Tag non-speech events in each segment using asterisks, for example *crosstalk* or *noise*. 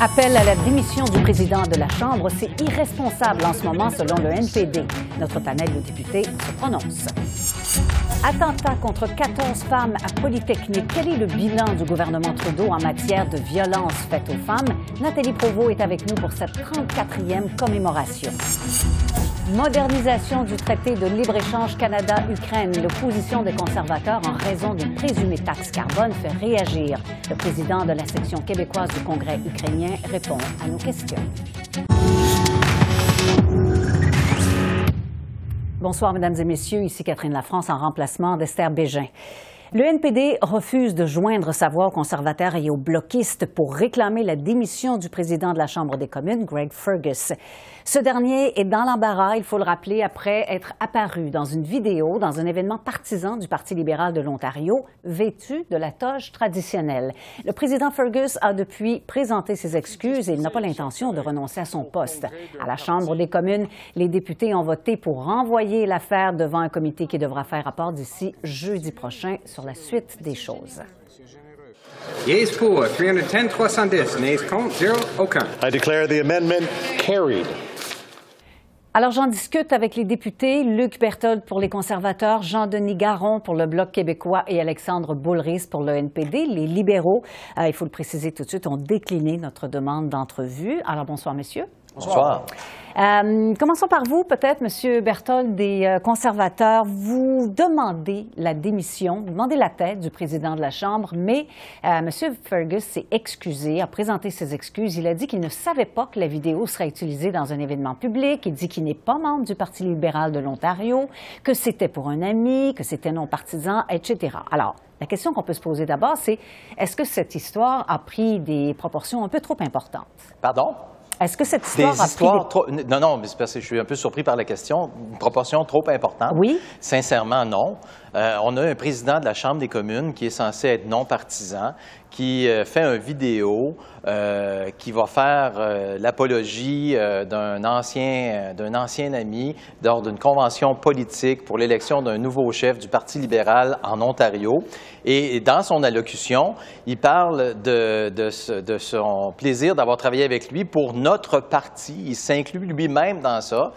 Appel à la démission du président de la Chambre, c'est irresponsable en ce moment selon le NPD. Notre panel de députés se prononce. Attentat contre 14 femmes à Polytechnique. Quel est le bilan du gouvernement Trudeau en matière de violence faite aux femmes? Nathalie Provost est avec nous pour cette 34e commémoration. Modernisation du traité de libre-échange Canada-Ukraine. L'opposition des conservateurs en raison d'une présumée taxe carbone fait réagir. Le président de la section québécoise du Congrès ukrainien répond à nos questions. Bonsoir, Mesdames et Messieurs. Ici Catherine Lafrance en remplacement d'Esther Bégin. Le NPD refuse de joindre sa voix aux conservateurs et aux bloquistes pour réclamer la démission du président de la Chambre des communes, Greg Fergus. Ce dernier est dans l'embarras, il faut le rappeler, après être apparu dans une vidéo dans un événement partisan du Parti libéral de l'Ontario, vêtu de la toge traditionnelle. Le président Fergus a depuis présenté ses excuses et il n'a pas l'intention de renoncer à son poste. À la Chambre des communes, les députés ont voté pour renvoyer l'affaire devant un comité qui devra faire rapport d'ici jeudi prochain sur la suite des choses. Yeas pour, 310, 310. Nays contre, zéro, aucun. I declare the amendment carried. Alors, j'en discute avec les députés Luc Berthold pour les conservateurs, Jean-Denis Garon pour le Bloc québécois et Alexandre Boulris pour le NPD. Les libéraux, euh, il faut le préciser tout de suite, ont décliné notre demande d'entrevue. Alors, bonsoir, messieurs. Bonsoir. Euh, commençons par vous, peut-être, Monsieur Berthold, des euh, conservateurs. Vous demandez la démission, vous demandez la tête du président de la Chambre, mais euh, Monsieur Fergus s'est excusé, a présenté ses excuses. Il a dit qu'il ne savait pas que la vidéo serait utilisée dans un événement public. Il dit qu'il n'est pas membre du Parti libéral de l'Ontario, que c'était pour un ami, que c'était non partisan, etc. Alors, la question qu'on peut se poser d'abord, c'est est-ce que cette histoire a pris des proportions un peu trop importantes? Pardon? Est-ce que cette histoire Des a histoires pris trop... Non, non, mais c'est parce que je suis un peu surpris par la question. Une proportion trop importante? Oui. Sincèrement, non. Euh, on a un président de la Chambre des communes qui est censé être non partisan, qui euh, fait une vidéo euh, qui va faire euh, l'apologie d'un ancien, d'un ancien ami lors d'une convention politique pour l'élection d'un nouveau chef du Parti libéral en Ontario. Et dans son allocution, il parle de, son plaisir d'avoir travaillé avec lui pour notre parti. Il s'inclut lui-même dans ça.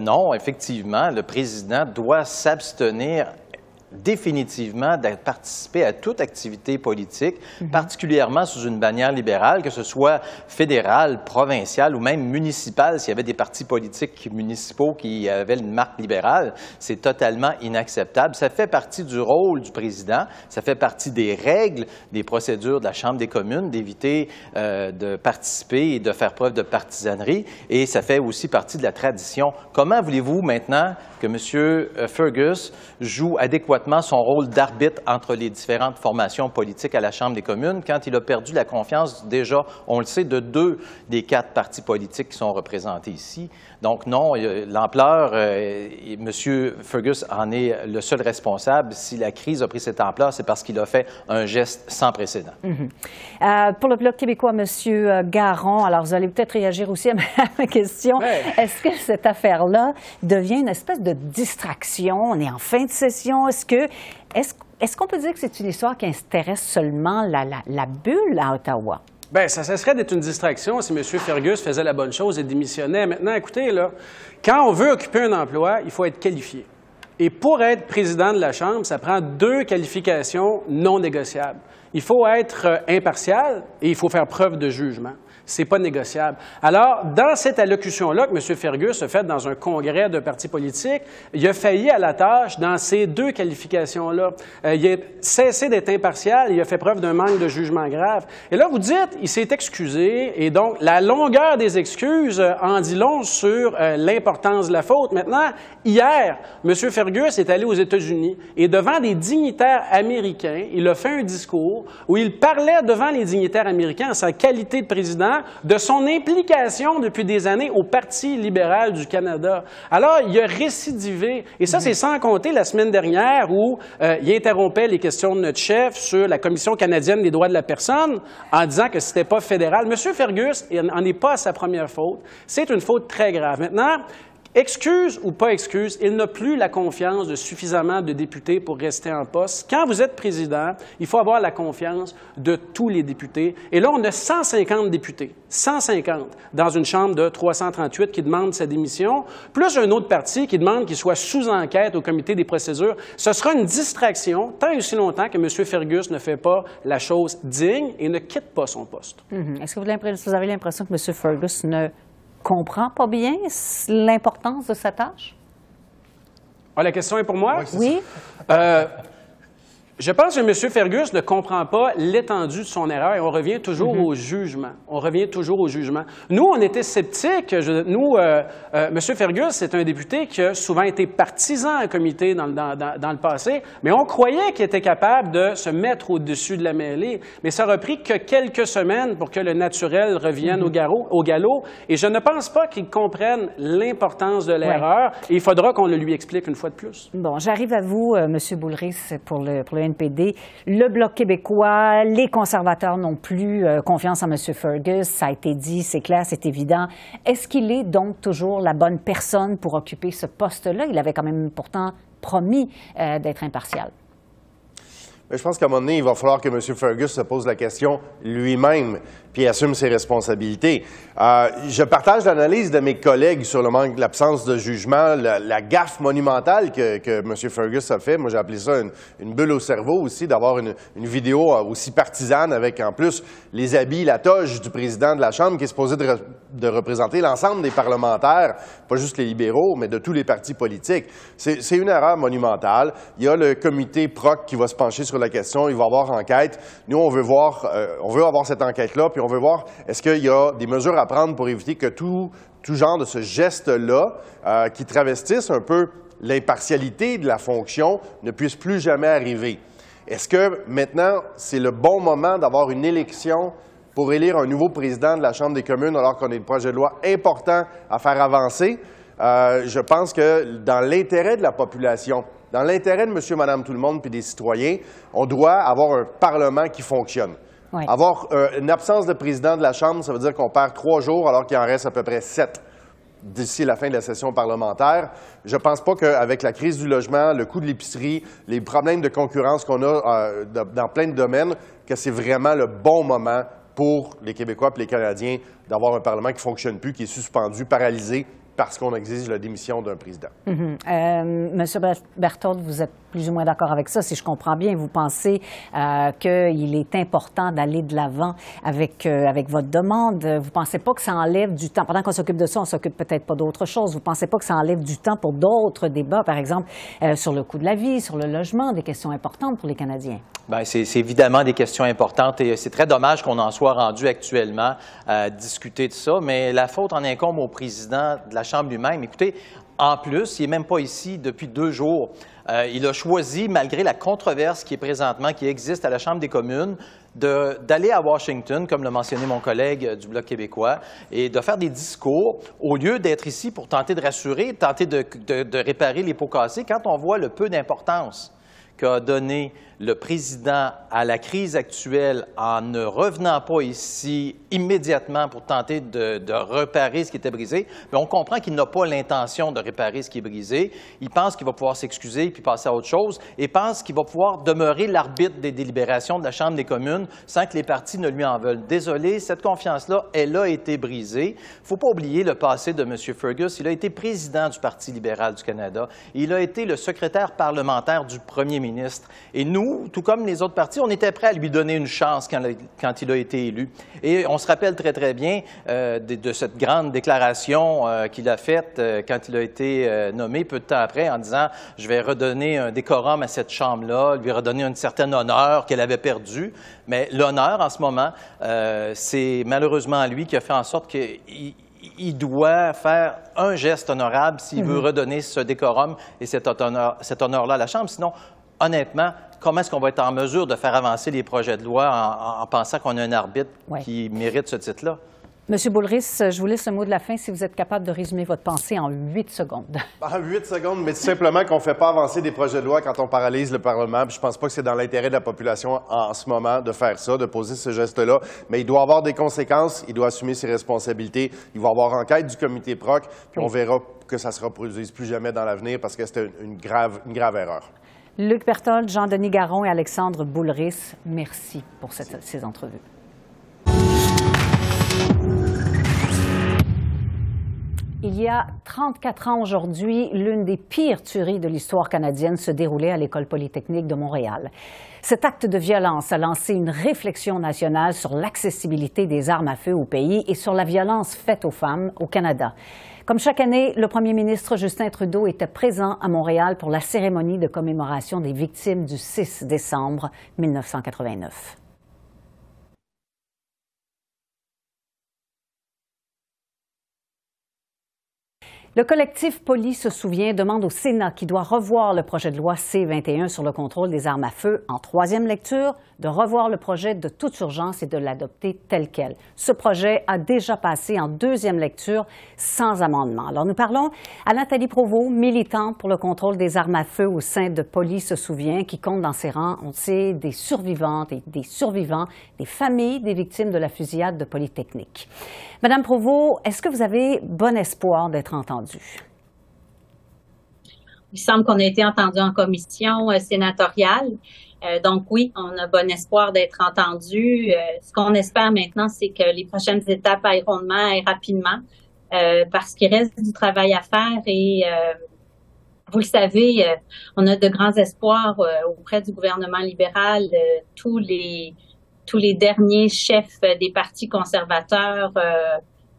Non, effectivement, le président doit s'abstenir définitivement de participer à toute activité politique, particulièrement sous une bannière libérale, que ce soit fédérale, provinciale ou même municipale, s'il y avait des partis politiques municipaux qui avaient une marque libérale, c'est totalement inacceptable. Ça fait partie du rôle du président, ça fait partie des règles, des procédures de la Chambre des communes d'éviter euh, de participer et de faire preuve de partisanerie, et ça fait aussi partie de la tradition. Comment voulez-vous maintenant que M. Fergus joue adéquatement son rôle d'arbitre entre les différentes formations politiques à la Chambre des communes quand il a perdu la confiance déjà, on le sait, de deux des quatre partis politiques qui sont représentés ici. Donc non, l'ampleur, euh, et M. Fergus en est le seul responsable. Si la crise a pris cette ampleur, c'est parce qu'il a fait un geste sans précédent. Euh, pour le Bloc québécois, Monsieur euh, Garon, alors vous allez peut-être réagir aussi à ma, à *laughs* ma question. Ouais. Est-ce que cette affaire-là devient une espèce de distraction? On est en fin de session. Est-ce est-ce qu'on peut dire que c'est une histoire qui intéresse seulement la, bulle à Ottawa? Bien, ça cesserait d'être une distraction si M. Fergus faisait la bonne chose et démissionnait. Maintenant, écoutez, quand on veut occuper un emploi, il faut être qualifié. Et pour être président de la Chambre, ça prend deux qualifications non négociables. Il faut être euh, impartial et il faut faire preuve de jugement. C'est pas négociable. Alors, dans cette allocution-là que M. Fergus a faite dans un congrès de parti politique, il a failli à la tâche dans ces deux qualifications-là. Euh, il a cessé d'être impartial, il a fait preuve d'un manque de jugement grave. Et là, vous dites, il s'est excusé, et donc la longueur des excuses euh, en dit long sur euh, l'importance de la faute. Maintenant, hier, M. Fergus est allé aux États-Unis, et devant des dignitaires américains, il a fait un discours où il parlait devant les dignitaires américains en sa qualité de président de son implication depuis des années au Parti libéral du Canada. Alors, il a récidivé. Et ça, c'est sans compter la semaine dernière où euh, il interrompait les questions de notre chef sur la Commission canadienne des droits de la personne en disant que c'était pas fédéral. Monsieur Fergus n'en est pas à sa première faute. C'est une faute très grave. Maintenant, Excuse ou pas excuse, il n'a plus la confiance de suffisamment de députés pour rester en poste. Quand vous êtes président, il faut avoir la confiance de tous les députés. Et là, on a 150 députés, 150 dans une chambre de 338 qui demandent sa démission, plus un autre parti qui demande qu'il soit sous enquête au comité des procédures. Ce sera une distraction tant et aussi longtemps que M. Fergus ne fait pas la chose digne et ne quitte pas son poste. Mm-hmm. Est-ce que vous avez l'impression que M. Fergus ne comprend pas bien l'importance de sa tâche? Ah, la question est pour moi? Oui. Euh, je pense que M. Fergus ne comprend pas l'étendue de son erreur et on revient toujours Mhm. au jugement. On revient toujours au jugement. Nous, on était sceptiques. Je- nous, euh, euh, M. Fergus, c'est un député qui a souvent été partisan en comité dans, le- dans- dans- dans le passé, mais on croyait qu'il était capable de se mettre au-dessus de la mêlée. Mais ça aura pris que quelques semaines pour que le naturel revienne Mhm. au, garrot- au galop. Et je ne pense pas qu'il comprenne l'importance de l'erreur. Et il faudra qu'on le lui explique une fois de plus. Bon, j'arrive à vous, euh, M. Boulris, pour le, pour le Le Bloc québécois, les conservateurs n'ont plus euh, confiance en M. Fergus. Ça a été dit, c'est clair, c'est évident. Est-ce qu'il est donc toujours la bonne personne pour occuper ce poste-là? Il avait quand même pourtant promis euh, d'être impartial. Je pense qu'à un moment donné, il va falloir que M. Fergus se pose la question lui-même puis assume ses responsabilités. Euh, je partage l'analyse de mes collègues sur le manque, l'absence de jugement, la, gaffe monumentale que, que M. Fergus a fait. Moi, j'ai appelé ça une, une bulle au cerveau aussi, d'avoir une, une vidéo euh, aussi partisane avec, en plus, les habits, la toge du président de la Chambre qui est supposé de, de représenter l'ensemble des parlementaires, pas juste les libéraux, mais de tous les partis politiques. C'est une erreur monumentale. Il y a le comité PROC qui va se pencher sur la question. Il va avoir enquête. Nous, on veut voir, euh, on veut avoir cette enquête-là, on veut voir est-ce qu'il y a des mesures à prendre pour éviter que tout, tout genre de ce geste-là, euh, qui travestisse un peu l'impartialité de la fonction, ne puisse plus jamais arriver? Est-ce que maintenant, c'est le bon moment d'avoir une élection pour élire un nouveau président de la Chambre des communes alors qu'on a des projets de loi importants à faire avancer? Euh, je pense que dans l'intérêt de la population, dans l'intérêt de monsieur, madame, tout le monde puis des citoyens, on doit avoir un Parlement qui fonctionne. Avoir euh, une absence de président de la Chambre, ça veut dire qu'on perd trois jours alors qu'il en reste à peu près sept d'ici la fin de la session parlementaire. Je ne pense pas qu'avec la crise du logement, le coût de l'épicerie, les problèmes de concurrence qu'on a euh, dans plein de domaines, que c'est vraiment le bon moment pour les Québécois et les Canadiens d'avoir un Parlement qui ne fonctionne plus, qui est suspendu, paralysé, parce qu'on exige la démission d'un président. Mhm. Euh, Monsieur vous êtes plus ou moins d'accord avec ça, si je comprends bien. Vous pensez euh, qu'il est important d'aller de l'avant avec, euh, avec votre demande. Vous pensez pas que ça enlève du temps? Pendant qu'on s'occupe de ça, on s'occupe peut-être pas d'autre chose. Vous pensez pas que ça enlève du temps pour d'autres débats, par exemple, euh, sur le coût de la vie, sur le logement, des questions importantes pour les Canadiens? Bien, c'est c'est évidemment des questions importantes et c'est très dommage qu'on en soit rendu actuellement à discuter de ça, mais la faute en incombe au président de la Lui-même. Écoutez, en plus, il n'est même pas ici depuis deux jours. Euh, il a choisi, malgré la controverse qui est présentement, qui existe à la Chambre des communes, d'aller à Washington, comme l'a mentionné mon collègue euh, du Bloc québécois, et de faire des discours au lieu d'être ici pour tenter de rassurer, tenter de, de- de réparer les pots cassés, quand on voit le peu d'importance qu'a donné le président à la crise actuelle en ne revenant pas ici immédiatement pour tenter de, de réparer ce qui était brisé, mais on comprend qu'il n'a pas l'intention de réparer ce qui est brisé. Il pense qu'il va pouvoir s'excuser puis passer à autre chose et pense qu'il va pouvoir demeurer l'arbitre des délibérations de la Chambre des communes sans que les partis ne lui en veulent. Désolé, cette confiance-là, elle a été brisée. Il ne faut pas oublier le passé de M. Fergus. Il a été président du Parti libéral du Canada. Il a été le secrétaire parlementaire du premier ministre. Et nous, tout comme les autres partis, on était prêts à lui donner une chance quand, il a été élu. Et on se rappelle très, très bien euh, de, de cette grande déclaration euh, qu'il a faite euh, quand il a été nommé peu de temps après en disant « Je vais redonner un décorum à cette Chambre-là, lui redonner un certain honneur qu'elle avait perdu. » Mais l'honneur, en ce moment, c'est malheureusement lui qui a fait en sorte qu'il il doit faire un geste honorable s'il veut redonner ce décorum et cet honneur- cet honneur-là à la Chambre. Sinon, honnêtement, comment est-ce qu'on va être en mesure de faire avancer les projets de loi en, en- en pensant qu'on a un arbitre Ouais. qui mérite ce titre-là? Monsieur Boulris, je vous laisse le mot de la fin si vous êtes capable de résumer votre pensée en huit secondes. En *laughs* huit secondes, mais tout simplement qu'on ne fait pas avancer des projets de loi quand on paralyse le Parlement. je ne pense pas que c'est dans l'intérêt de la population en ce moment de faire ça, de poser ce geste-là. Mais il doit avoir des conséquences, il doit assumer ses responsabilités. Il va y avoir enquête du comité PROC, puis on verra que ça ne se reproduise plus jamais dans l'avenir parce que c'était une, grave, une grave erreur. Luc Berthold, Jean-Denis Garon et Alexandre Boulris, merci pour ces entrevues. Il y a 34 ans aujourd'hui, l'une des pires tueries de l'histoire canadienne se déroulait à l'École polytechnique de Montréal. Cet acte de violence a lancé une réflexion nationale sur l'accessibilité des armes à feu au pays et sur la violence faite aux femmes au Canada. Comme chaque année, le premier ministre Justin Trudeau était présent à Montréal pour la cérémonie de commémoration des victimes du 6 décembre 1989. Le collectif Poli se souvient demande au Sénat, qui doit revoir le projet de loi C-21 sur le contrôle des armes à feu en troisième lecture, de revoir le projet de toute urgence et de l'adopter tel quel. Ce projet a déjà passé en deuxième lecture sans amendement. Alors nous parlons à Nathalie Provost, militante pour le contrôle des armes à feu au sein de Poli se souvient, qui compte dans ses rangs, on sait, des survivantes et des survivants, des familles des victimes de la fusillade de Polytechnique. Madame Provost, est-ce que vous avez bon espoir d'être entendue? Il semble qu'on a été entendu en commission euh, sénatoriale. Euh, donc oui, on a bon espoir d'être entendu. Euh, ce qu'on espère maintenant, c'est que les prochaines étapes aillent et rapidement, parce qu'il reste du travail à faire et vous le savez, on a de grands espoirs auprès du gouvernement libéral. tous les tous les derniers chefs des partis conservateurs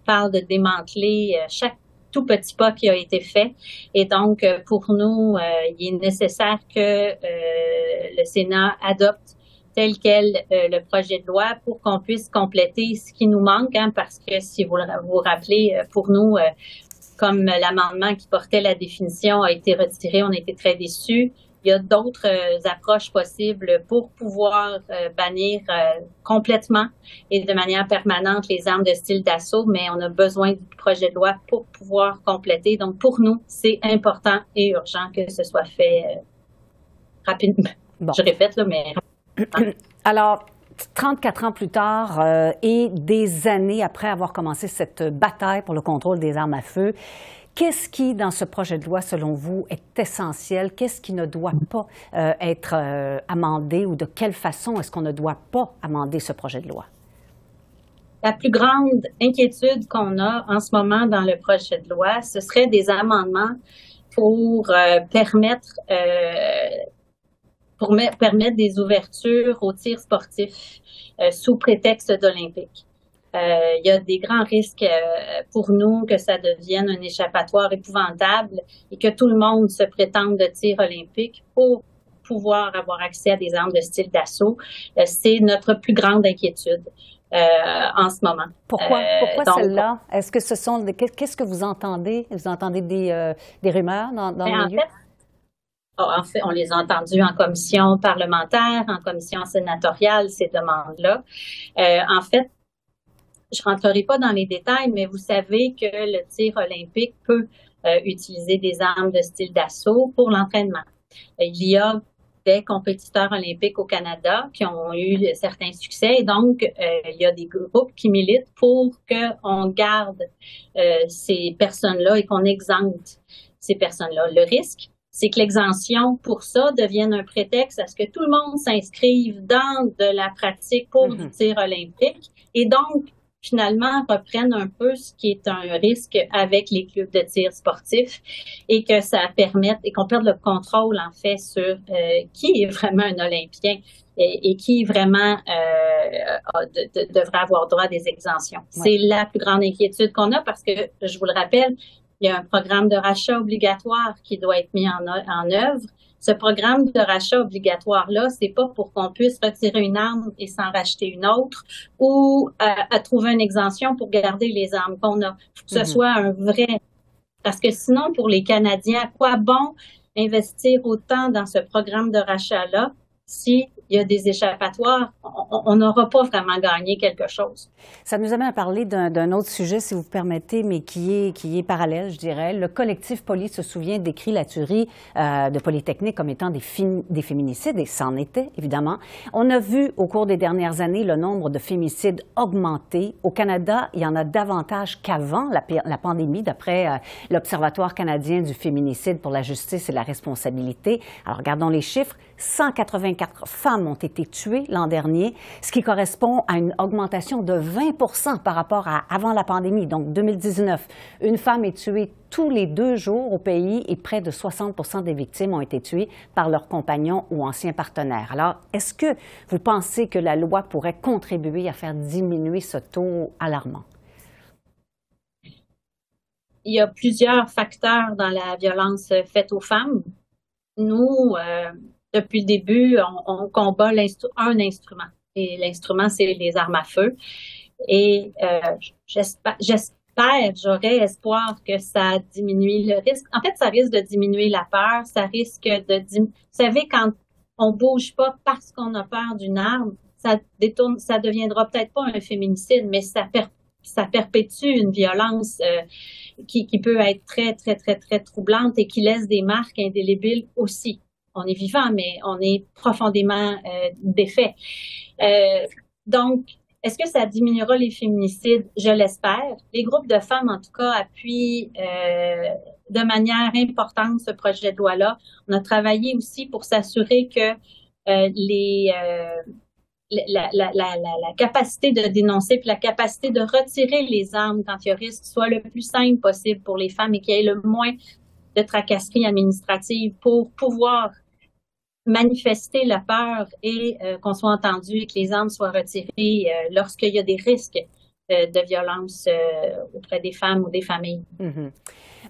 parlent de démanteler chaque tout petit pas qui a été fait. Et donc, euh, pour nous, euh, il est nécessaire que euh, le Sénat adopte tel quel le projet de loi pour qu'on puisse compléter ce qui nous manque, hein, parce que si vous vous rappelez, pour nous, comme l'amendement qui portait la définition a été retiré, on été très déçus. Il y a d'autres euh, approches possibles pour pouvoir euh, bannir euh, complètement et de manière permanente les armes de style d'assaut, mais on a besoin du projet de loi pour pouvoir compléter. Donc, pour nous, c'est important et urgent que ce soit fait rapidement. Je répète, là, mais... Alors, 34 ans plus tard et des années après avoir commencé cette bataille pour le contrôle des armes à feu, Qu'est-ce qui, dans ce projet de loi, selon vous, est essentiel? Qu'est-ce qui ne doit pas euh, être euh, amendé ou de quelle façon est-ce qu'on ne doit pas amender ce projet de loi? La plus grande inquiétude qu'on a en ce moment dans le projet de loi, ce serait des amendements pour euh, permettre pour permettre des ouvertures aux tirs sportifs sous prétexte d'Olympique. Euh, il y a des grands risques euh, pour nous que ça devienne un échappatoire épouvantable et que tout le monde se prétende de tir olympique pour pouvoir avoir accès à des armes de style d'assaut. Euh, c'est notre plus grande inquiétude. en ce moment. Pourquoi, pourquoi celle-là? Est-ce que ce sont qu'est-ce que vous entendez? Vous entendez des, des rumeurs dans, dans le milieu? Oh, en fait, on les a entendues en commission parlementaire, en commission sénatoriale, ces demandes-là. en fait, je rentrerai pas dans les détails, mais vous savez que le tir olympique peut euh, utiliser des armes de style d'assaut pour l'entraînement. Il y a des compétiteurs olympiques au Canada qui ont eu certains succès. Et donc, euh, il y a des groupes qui militent pour qu'on garde euh, ces personnes-là et qu'on exempte ces personnes-là. Le risque, c'est que l'exemption pour ça devienne un prétexte à ce que tout le monde s'inscrive dans de la pratique pour le mm-hmm. tir olympique. Et donc, finalement reprennent un peu ce qui est un risque avec les clubs de tir sportifs et que ça permette et qu'on perde le contrôle en fait sur euh, qui est vraiment un Olympien et, qui vraiment euh, devrait avoir droit à des exemptions. C'est la plus grande inquiétude qu'on a parce que, je vous le rappelle, il y a un programme de rachat obligatoire qui doit être mis en, en œuvre ce programme de rachat obligatoire-là, c'est pas pour qu'on puisse retirer une arme et s'en racheter une autre ou euh, à trouver une exemption pour garder les armes qu'on a. Faut que ce mhm. soit un vrai. Parce que sinon, pour les Canadiens, à quoi bon investir autant dans ce programme de rachat-là? Si il y a des échappatoires, on n'aura pas vraiment gagné quelque chose. Ça nous amène à parler d'un autre sujet, si vous permettez, mais qui est, qui est parallèle, je dirais. Le collectif Police se souvient décrit la tuerie euh, de Polytechnique comme étant des, des féminicides, et c'en était, évidemment. On a vu au cours des dernières années le nombre de féminicides augmenter. Au Canada, il y en a davantage qu'avant la, pandémie, d'après euh, l'Observatoire canadien du féminicide pour la justice et la responsabilité. Alors, regardons les chiffres. 184 femmes ont été tuées l'an dernier, ce qui correspond à une augmentation de 20 par rapport à avant la pandémie, donc 2019. Une femme est tuée tous les deux jours au pays et près de 60 des victimes ont été tuées par leurs compagnons ou anciens partenaires. Alors, est-ce que vous pensez que la loi pourrait contribuer à faire diminuer ce taux alarmant? Il y a plusieurs facteurs dans la violence faite aux femmes. Nous, euh, depuis le début, on, combat un instrument. Et l'instrument, c'est les armes à feu. Et euh, j'espère, j'aurais espoir que ça diminue le risque. En fait, ça risque de diminuer la peur. Ça risque de. Vous savez, quand on bouge pas parce qu'on a peur d'une arme, ça détourne, ça deviendra peut-être pas un féminicide, mais ça, ça perpétue une violence euh, qui, qui peut être très, très, très, très troublante et qui laisse des marques indélébiles aussi on est vivant, mais on est profondément euh, défait. Euh, donc, est-ce que ça diminuera les féminicides? Je l'espère. Les groupes de femmes, en tout cas, appuient euh, de manière importante ce projet de loi-là. On a travaillé aussi pour s'assurer que la, capacité de dénoncer puis la capacité de retirer les armes quand il soit le plus simple possible pour les femmes et qu'il y ait le moins de tracasseries administratives pour pouvoir manifester la peur et euh, qu'on soit entendu et que les armes soient retirées euh, lorsqu'il y a des risques euh, de violence auprès des femmes ou des familles. Mm-hmm.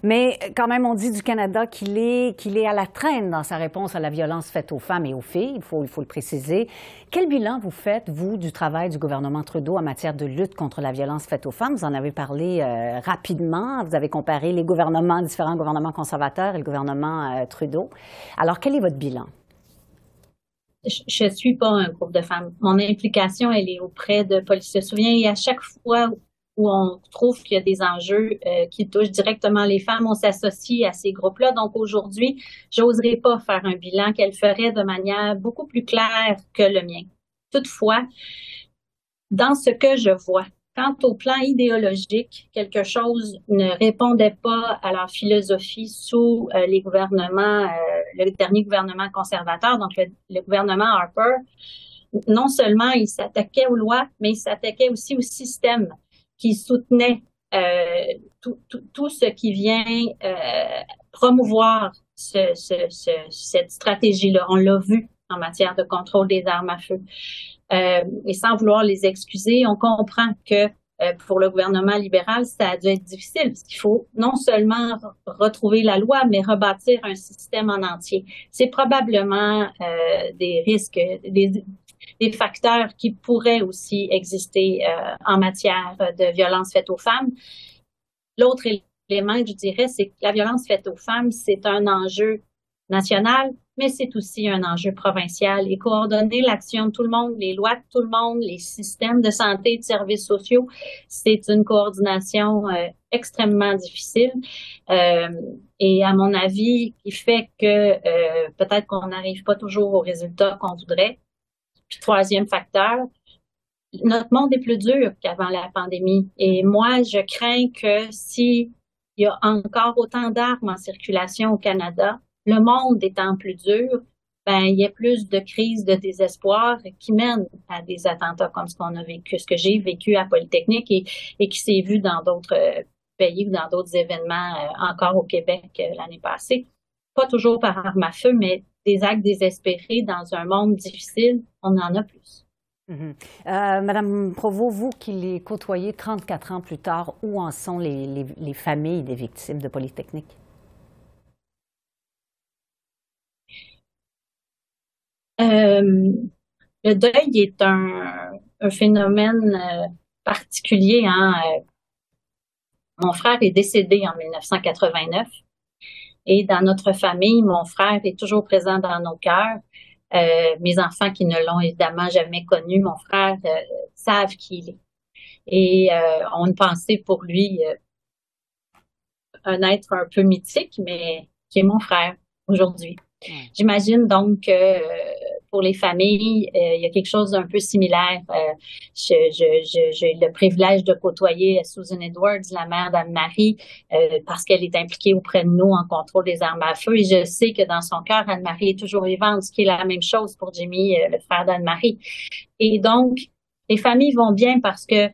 Mais quand même, on dit du Canada qu'il est, qu'il est à la traîne dans sa réponse à la violence faite aux femmes et aux filles, il faut, le préciser. Quel bilan vous faites, vous, du travail du gouvernement Trudeau en matière de lutte contre la violence faite aux femmes? Vous en avez parlé rapidement. Vous avez comparé les gouvernements, différents gouvernements conservateurs et le gouvernement Trudeau. Alors, quel est votre bilan? je, ne suis pas un groupe de femmes. Mon implication, elle est auprès de Police se souvient et à chaque fois où on trouve qu'il y a des enjeux euh, qui touchent directement les femmes, on s'associe à ces groupes-là. Donc aujourd'hui, j'oserais pas faire un bilan qu'elle ferait de manière beaucoup plus claire que le mien. Toutefois, dans ce que je vois, Quant au plan idéologique, quelque chose ne répondait pas à leur philosophie sous euh, les gouvernements, euh, le dernier gouvernement conservateur, donc le, gouvernement Harper. Non seulement il s'attaquait aux lois, mais il s'attaquait aussi au système qui soutenait euh, tout, tout, tout, ce qui vient promouvoir ce, ce, cette stratégie-là. On l'a vu en matière de contrôle des armes à feu. Euh, et sans vouloir les excuser, on comprend que euh, pour le gouvernement libéral, ça a dû être difficile parce qu'il faut non seulement retrouver la loi, mais rebâtir un système en entier. C'est probablement euh, des risques, des, des, facteurs qui pourraient aussi exister euh, en matière de violence faite aux femmes. L'autre élément que je dirais, c'est que la violence faite aux femmes, c'est un enjeu national, mais c'est aussi un enjeu provincial et coordonner l'action de tout le monde, les lois de tout le monde, les systèmes de santé et de services sociaux, c'est une coordination euh, extrêmement difficile euh, et à mon avis qui fait que peut-être qu'on n'arrive pas toujours aux résultats qu'on voudrait. Troisième facteur, notre monde est plus dur qu'avant la pandémie et moi je crains que si il y a encore autant d'armes en circulation au Canada, le monde étant plus dur, ben, il y a plus de crises de désespoir qui mènent à des attentats comme ce qu'on a vécu, ce que j'ai vécu à Polytechnique et, et qui s'est vu dans d'autres euh, pays ou dans d'autres événements euh, encore au Québec euh, l'année passée. Pas toujours par arme à feu, mais des actes désespérés dans un monde difficile, on en a plus. Mm-hmm. Madame Provost, vous qui les côtoyez 34 ans plus tard, où en sont les, les familles des victimes de Polytechnique? Euh, le deuil est un, phénomène euh, particulier. Hein. Euh, mon frère est décédé en 1989 et dans notre famille, mon frère est toujours présent dans nos cœurs. mes enfants qui ne l'ont évidemment jamais connu, mon frère, savent qui il est. Et on a pensé pour lui un être un peu mythique, mais qui est mon frère aujourd'hui. J'imagine donc que pour les familles, euh, il y a quelque chose d'un peu similaire. Euh, j'ai le privilège de côtoyer Susan Edwards, la mère d'Anne-Marie, euh, parce qu'elle est impliquée auprès de nous en contrôle des armes à feu. Et je sais que dans son cœur, Anne-Marie est toujours vivante, ce qui est la même chose pour Jimmy, le frère d'Anne-Marie. Et donc, les familles vont bien parce que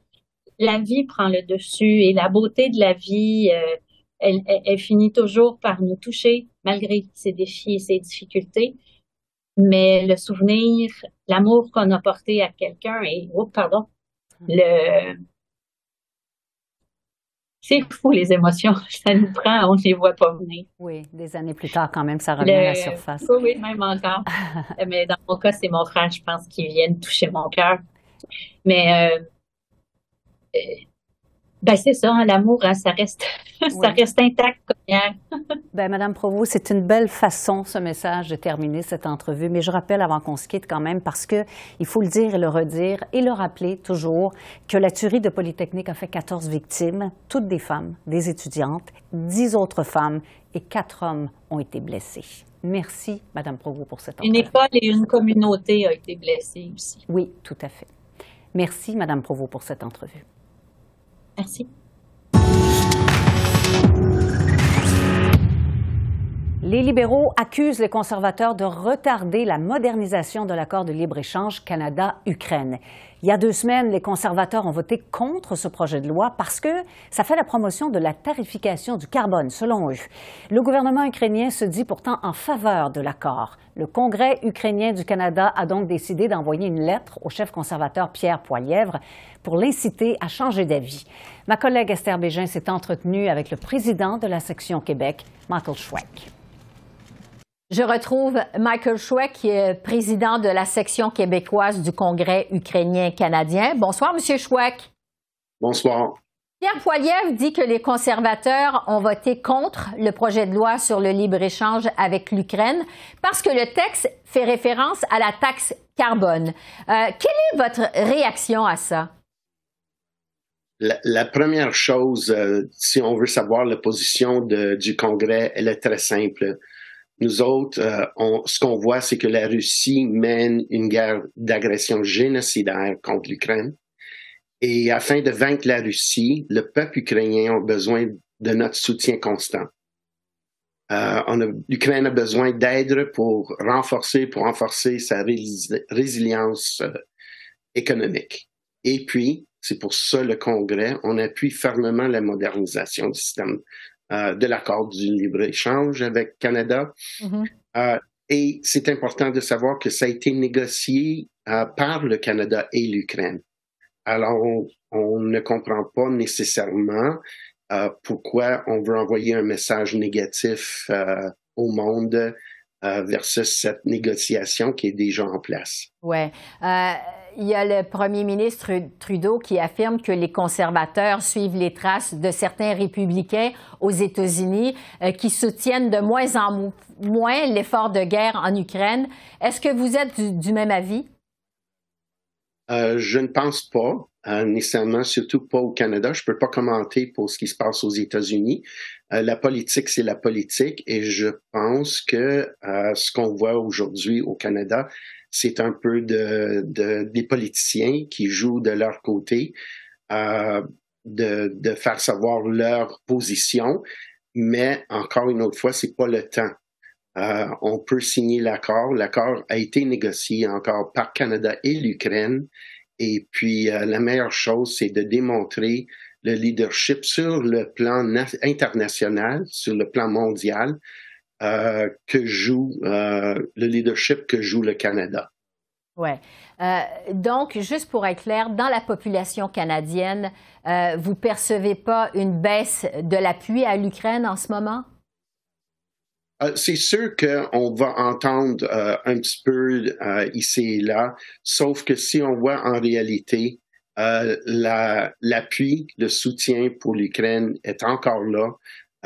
la vie prend le dessus et la beauté de la vie, elle, finit toujours par nous toucher malgré ses défis et ses difficultés mais le souvenir, l'amour qu'on a porté à quelqu'un et, oh, pardon, le, c'est fou les émotions, *laughs* ça nous prend, on ne les voit pas venir. Oui, des années plus tard quand même, ça revient à la surface. Oui, oui, même encore. *laughs* mais dans mon cas, c'est mon frère, je pense, qui vient toucher mon cœur. Mais euh, euh ben c'est ça, hein, l'amour, hein, ça reste, *laughs* ça reste intact comme hier. *laughs* ben Madame Provost, c'est une belle façon, ce message, de terminer cette entrevue. Mais je rappelle avant qu'on se quitte quand même, parce que il faut le dire et le redire et le rappeler toujours que la tuerie de Polytechnique a fait 14 victimes, toutes des femmes, des étudiantes, 10 autres femmes et 4 hommes ont été blessés. Merci, Madame Provost, pour cette entrevue. Une école et une communauté ont été blessées aussi. Oui, tout à fait. Merci, Madame Provost, pour cette entrevue. Les libéraux accusent les conservateurs de retarder la modernisation de l'accord de libre-échange Canada-Ukraine. Il y a deux semaines, les conservateurs ont voté contre ce projet de loi parce que ça fait la promotion de la tarification du carbone, selon eux. Le gouvernement ukrainien se dit pourtant en faveur de l'accord. Le Congrès ukrainien du Canada a donc décidé d'envoyer une lettre au chef conservateur Pierre Poilièvre pour l'inciter à changer d'avis. Ma collègue Esther Bégin s'est entretenue avec le président de la section Québec, Michael Schweck. Je retrouve Michael Schweck, qui est président de la section québécoise du Congrès ukrainien-canadien. Bonsoir, Monsieur Schweck. Bonsoir. Pierre Poilievre dit que les conservateurs ont voté contre le projet de loi sur le libre-échange avec l'Ukraine parce que le texte fait référence à la taxe carbone. Euh, quelle est votre réaction à ça? La, première chose, euh, si on veut savoir la position du Congrès, elle est très simple. Nous autres, euh, on, ce qu'on voit, c'est que la Russie mène une guerre d'agression génocidaire contre l'Ukraine. Et afin de vaincre la Russie, le peuple ukrainien a besoin de notre soutien constant. Euh, L'Ukraine a besoin d'aide pour renforcer, pour renforcer sa résilience euh, économique. Et puis, c'est pour ça le Congrès, on appuie fermement la modernisation du système euh, de l'accord du libre-échange avec Canada. Mm-hmm. Euh, et c'est important de savoir que ça a été négocié euh, par le Canada et l'Ukraine. Alors, on, ne comprend pas nécessairement pourquoi on veut envoyer un message négatif au monde versus cette négociation qui est déjà en place. Ouais il y a le premier ministre Trudeau qui affirme que les conservateurs suivent les traces de certains républicains aux États-Unis euh, qui soutiennent de moins en moins l'effort de guerre en Ukraine. Est-ce que vous êtes du, même avis? Euh, je ne pense pas, euh, nécessairement, surtout pas au Canada. Je ne peux pas commenter pour ce qui se passe aux États-Unis. la politique, c'est la politique et je pense que ce qu'on voit aujourd'hui au Canada, c'est un peu de, des politiciens qui jouent de leur côté, euh, de, de, faire savoir leur position, mais encore une autre fois, c'est pas le temps. Euh, on peut signer l'accord. L'accord a été négocié encore par Canada et l'Ukraine. Et puis, euh, la meilleure chose, c'est de démontrer le leadership sur le plan international, sur le plan mondial, euh, que joue euh, le leadership que joue le Canada. Oui. Donc, juste pour être clair, dans la population canadienne, vous percevez pas une baisse de l'appui à l'Ukraine en ce moment? C'est sûr qu'on va entendre un petit peu ici et là, sauf que si on voit en réalité l'appui, le soutien pour l'Ukraine est encore là.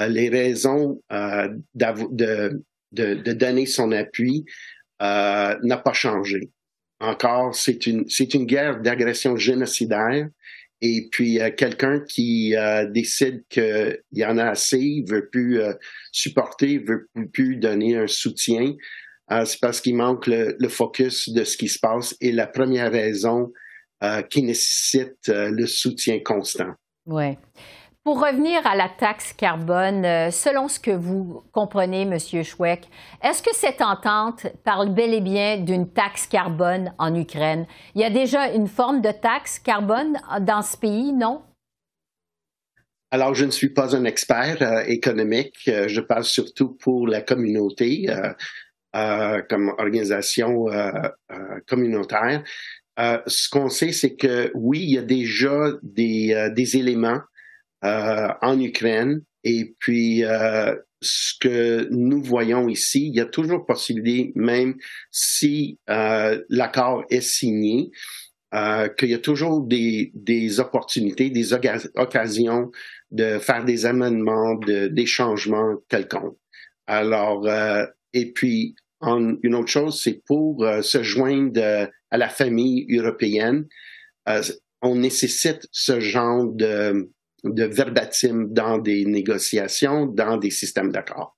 Euh, les raisons euh, de, donner son appui n'a pas changé. Encore, c'est une, c'est une guerre d'agression génocidaire. Et puis, quelqu'un qui décide qu'il y en a assez, il veut plus supporter, veut plus donner un soutien, c'est parce qu'il manque le, le, focus de ce qui se passe. Et la première raison qui nécessite le soutien constant. Oui. Pour revenir à la taxe carbone, euh, selon ce que vous comprenez, M. Schweck, est-ce que cette entente parle bel et bien d'une taxe carbone en Ukraine? Il y a déjà une forme de taxe carbone dans ce pays, non? Alors, je ne suis pas un expert euh, économique. Euh, je parle surtout pour la communauté, comme organisation communautaire. ce qu'on sait, c'est que oui, il y a déjà des, des éléments euh, en Ukraine. Et puis, euh, ce que nous voyons ici, il y a toujours possibilité, même si euh, l'accord est signé, euh, qu'il y a toujours des, des opportunités, des occasions de faire des amendements, de, des changements quelconques. Alors, euh, et puis, une autre chose, c'est pour se joindre à la famille européenne, on nécessite ce genre de, de verbatim dans des négociations, dans des systèmes d'accord.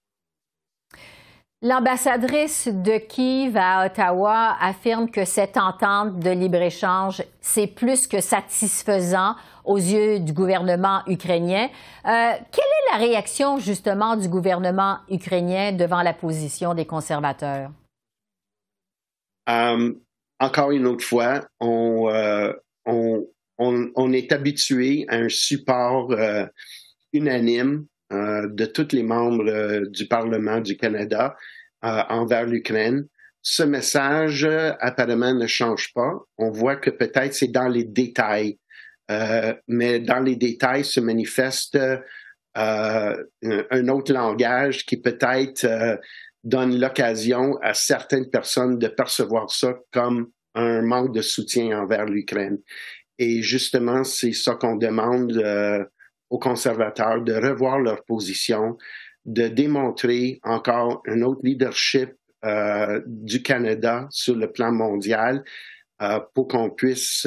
L'ambassadrice de Kiev à Ottawa affirme que cette entente de libre-échange, c'est plus que satisfaisant aux yeux du gouvernement ukrainien. Euh, quelle est la réaction justement du gouvernement ukrainien devant la position des conservateurs? Euh, encore une autre fois, on, euh, on, on, est habitué à un support euh, unanime euh, de tous les membres euh, du Parlement du Canada envers l'Ukraine. Ce message apparemment ne change pas. On voit que peut-être c'est dans les détails, mais dans les détails se manifeste un autre langage qui peut-être donne l'occasion à certaines personnes de percevoir ça comme un manque de soutien envers l'Ukraine. Et justement, c'est ça qu'on demande euh, aux conservateurs, de revoir leur position, de démontrer encore un autre leadership euh, du Canada sur le plan mondial euh, pour qu'on puisse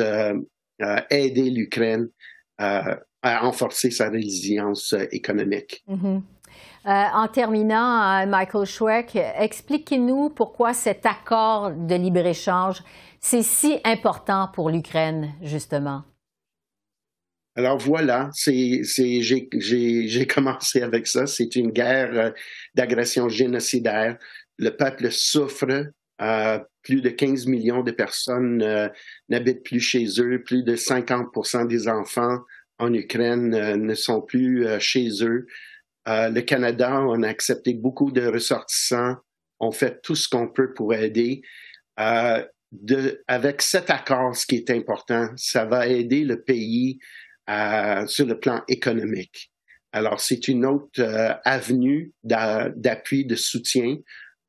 aider l'Ukraine à renforcer sa résilience économique. Mm-hmm. en terminant, Michael Schweck, expliquez-nous pourquoi cet accord de libre-échange c'est si important pour l'Ukraine, justement? Alors voilà, j'ai, *laughs* commencé avec ça. C'est une guerre euh, d'agression génocidaire. Le peuple souffre. Euh, plus de 15 millions de personnes euh, n'habitent plus chez eux. Plus de 50 des enfants en Ukraine ne sont plus chez eux. Le Canada, on a accepté beaucoup de ressortissants. On fait tout ce qu'on peut pour aider de, avec cet accord, ce qui est important, ça va aider le pays euh, sur le plan économique. Alors, c'est une autre euh, avenue d'appui, de soutien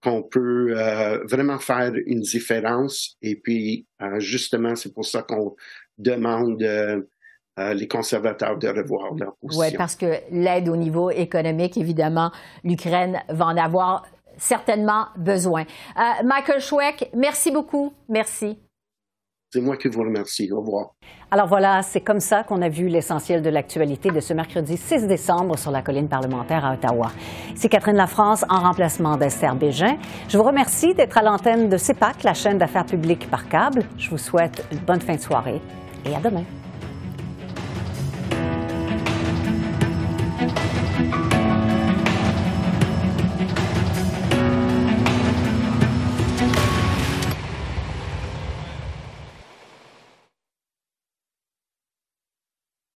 qu'on peut euh, vraiment faire une différence. Et puis, euh, justement, c'est pour ça qu'on demande les conservateurs de revoir leur position. Oui, parce que l'aide au niveau économique, évidemment, l'Ukraine va en avoir certainement besoin. Euh, Michael Schweck, merci beaucoup. Merci. C'est moi qui vous remercie. Au revoir. Alors voilà, c'est comme ça qu'on a vu l'essentiel de l'actualité de ce mercredi 6 décembre sur la colline parlementaire à Ottawa. C'est Catherine Lafrance en remplacement d'Esther Bégin. Je vous remercie d'être à l'antenne de CEPAC, la chaîne d'affaires publiques par câble. Je vous souhaite une bonne fin de soirée et à demain.